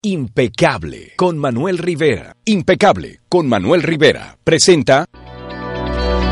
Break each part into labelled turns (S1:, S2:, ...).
S1: Impecable con Manuel Rivera. Impecable con Manuel Rivera. Presenta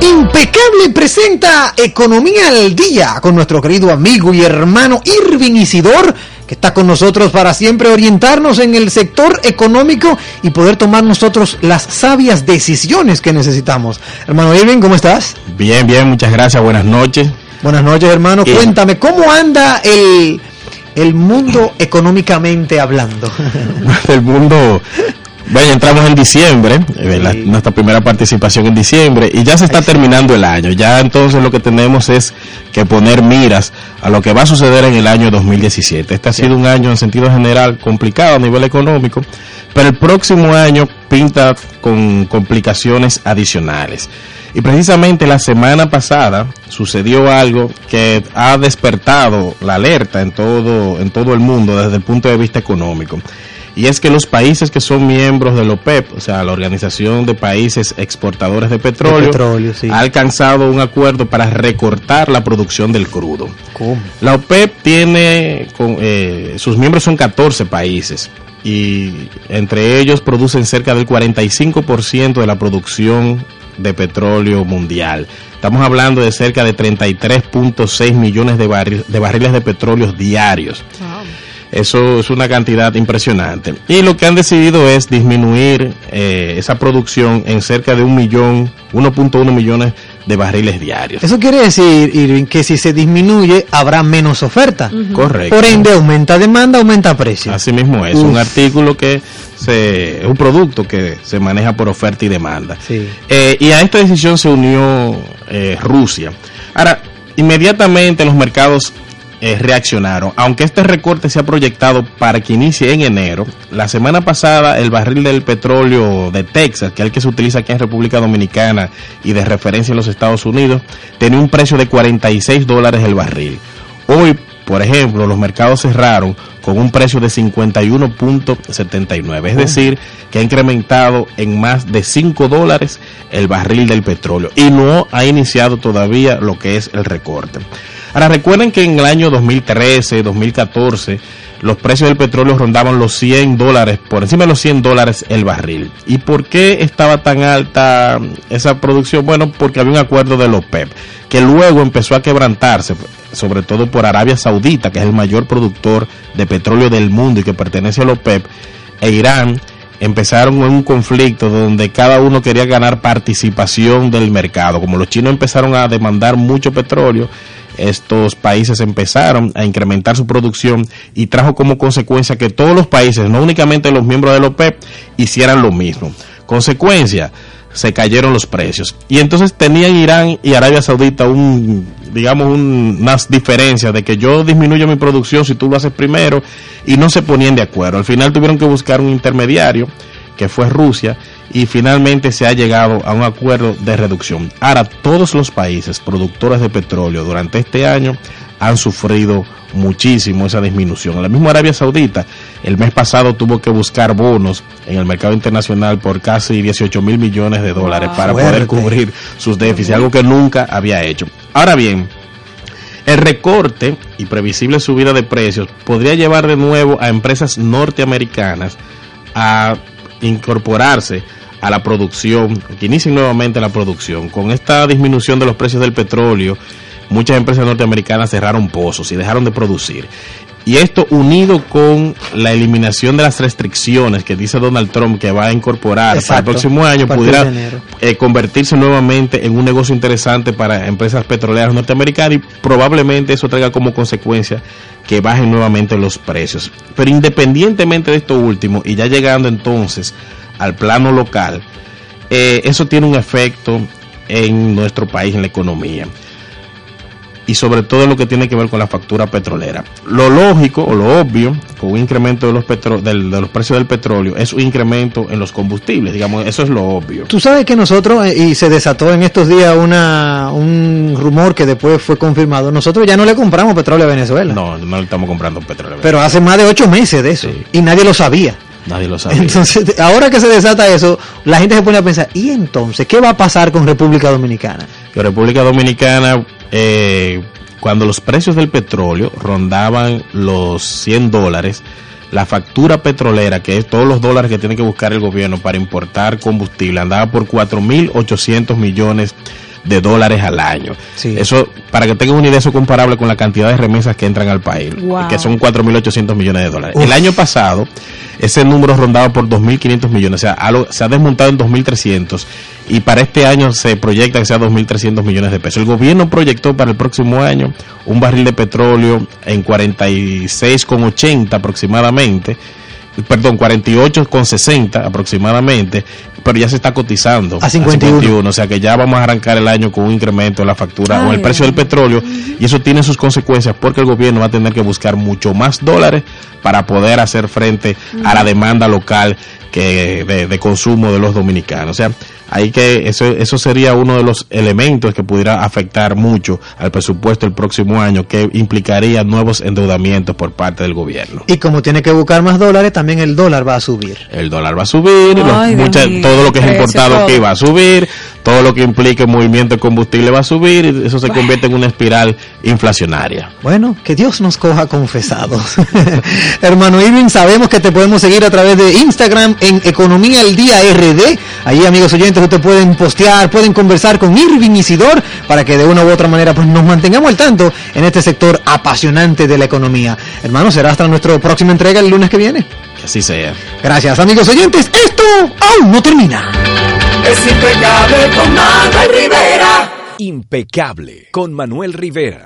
S2: Impecable presenta Economía al Día con nuestro querido amigo y hermano Irving Isidor, que está con nosotros para siempre orientarnos en el sector económico y poder tomar nosotros las sabias decisiones que necesitamos. Hermano Irving, ¿cómo estás?
S3: Bien, bien, muchas gracias, buenas noches.
S2: Buenas noches, hermano. Cuéntame, ¿cómo anda el, el mundo económicamente hablando?
S3: el mundo bueno, entramos en diciembre, eh, nuestra primera participación en diciembre, y ya se está terminando el año. Ya entonces lo que tenemos es que poner miras a lo que va a suceder en el año 2017. Este ha sido un año en sentido general complicado a nivel económico, pero el próximo año pinta con complicaciones adicionales. Y precisamente la semana pasada sucedió algo que ha despertado la alerta en todo, en todo el mundo desde el punto de vista económico y es que los países que son miembros de la OPEP, o sea, la Organización de Países Exportadores de Petróleo, ha alcanzado un acuerdo para recortar la producción del crudo. La OPEP tiene, eh, sus miembros son 14 países y entre ellos producen cerca del 45% de la producción de petróleo mundial. Estamos hablando de cerca de 33.6 millones de, de barriles de petróleo diarios. Eso es una cantidad impresionante. Y lo que han decidido es disminuir eh, esa producción en cerca de un millón, 1.1 millones de barriles diarios.
S2: Eso quiere decir, Irving, que si se disminuye habrá menos oferta.
S3: Correcto.
S2: Por ende, aumenta demanda, aumenta precio.
S3: Así mismo es. Un artículo que se, es un producto que se maneja por oferta y demanda. Eh, y a esta decisión se unió eh, Rusia. Ahora, inmediatamente los mercados eh, reaccionaron. Aunque este recorte se ha proyectado para que inicie en enero, la semana pasada el barril del petróleo de Texas, que es el que se utiliza aquí en República Dominicana y de referencia en los Estados Unidos, tenía un precio de 46 dólares el barril. Hoy, por ejemplo, los mercados cerraron con un precio de 51.79, es decir, que ha incrementado en más de 5 dólares el barril del petróleo y no ha iniciado todavía lo que es el recorte. Ahora recuerden que en el año 2013, 2014, los precios del petróleo rondaban los 100 dólares, por encima de los 100 dólares el barril. ¿Y por qué estaba tan alta esa producción? Bueno, porque había un acuerdo de los OPEP, que luego empezó a quebrantarse, sobre todo por Arabia Saudita, que es el mayor productor de petróleo del mundo y que pertenece al OPEP, e Irán empezaron un conflicto donde cada uno quería ganar participación del mercado. Como los chinos empezaron a demandar mucho petróleo, estos países empezaron a incrementar su producción y trajo como consecuencia que todos los países, no únicamente los miembros de la OPEP, hicieran lo mismo. Consecuencia, se cayeron los precios. Y entonces tenían Irán y Arabia Saudita un, digamos, unas diferencias de que yo disminuyo mi producción si tú lo haces primero y no se ponían de acuerdo. Al final tuvieron que buscar un intermediario que fue Rusia y finalmente se ha llegado a un acuerdo de reducción. Ahora, todos los países productores de petróleo durante este año han sufrido muchísimo esa disminución. La misma Arabia Saudita el mes pasado tuvo que buscar bonos en el mercado internacional por casi 18 mil millones de dólares para poder cubrir sus déficits, algo que nunca había hecho. Ahora bien, el recorte y previsible subida de precios podría llevar de nuevo a empresas norteamericanas a incorporarse a la producción, que inicien nuevamente la producción. Con esta disminución de los precios del petróleo, muchas empresas norteamericanas cerraron pozos y dejaron de producir. Y esto unido con la eliminación de las restricciones que dice Donald Trump que va a incorporar para el próximo año, pudiera eh, convertirse nuevamente en un negocio interesante para empresas petroleras norteamericanas y probablemente eso traiga como consecuencia que bajen nuevamente los precios. Pero independientemente de esto último, y ya llegando entonces al plano local, eh, eso tiene un efecto en nuestro país, en la economía. y sobre todo lo que tiene que ver con la factura petrolera. Lo lógico o lo obvio con un incremento de los, petro del, de los precios del petróleo es un incremento en los combustibles, digamos, eso es lo obvio.
S2: Tú sabes que nosotros, eh, y se desató en estos días una, un rumor que después fue confirmado, nosotros ya no le compramos petróleo a Venezuela.
S3: No, no le estamos comprando petróleo.
S2: Pero hace más de ocho meses de eso, sí. y nadie lo sabía.
S3: Nadie lo sabía.
S2: Entonces, ahora que se desata eso, la gente se pone a pensar, ¿y entonces qué va a pasar con República Dominicana?
S3: Que República Dominicana, eh, cuando los precios del petróleo rondaban los 100 dólares, la factura petrolera, que es todos los dólares que tiene que buscar el gobierno para importar combustible, andaba por 4.800 millones de dólares al año. Sí. Eso, para que tengan una idea, eso comparable con la cantidad de remesas que entran al país, wow. que son 4.800 millones de dólares. Uf. El año pasado, ese número rondaba por 2.500 millones, o sea, algo, se ha desmontado en 2.300 y para este año se proyecta que sea 2.300 millones de pesos. El gobierno proyectó para el próximo año un barril de petróleo en 46,80 aproximadamente perdón, 48,60 aproximadamente, pero ya se está cotizando
S2: a 51.
S3: a 51. O sea que ya vamos a arrancar el año con un incremento en la factura o el precio del petróleo y eso tiene sus consecuencias porque el gobierno va a tener que buscar mucho más dólares para poder hacer frente a la demanda local que de, de consumo de los dominicanos. O sea, ahí que eso, eso sería uno de los elementos que pudiera afectar mucho al presupuesto el próximo año, que implicaría nuevos endeudamientos por parte del gobierno.
S2: Y como tiene que buscar más dólares, también el dólar va a subir.
S3: El dólar va a subir, Ay, los, mucha, todo lo que es importado aquí va a subir, todo lo que implique movimiento de combustible va a subir, y eso se convierte en una espiral inflacionaria.
S2: Bueno, que Dios nos coja confesados. Hermano Irving, sabemos que te podemos seguir a través de Instagram en Economía al Día RD. Ahí, amigos oyentes, ustedes pueden postear, pueden conversar con Irving Isidor para que de una u otra manera pues nos mantengamos al tanto en este sector apasionante de la economía. Hermano, será hasta nuestra próxima entrega el lunes que viene.
S3: Que así sea.
S2: Gracias, amigos oyentes. Esto aún no termina.
S4: Es impecable con Manuel Rivera.
S1: Impecable con Manuel Rivera.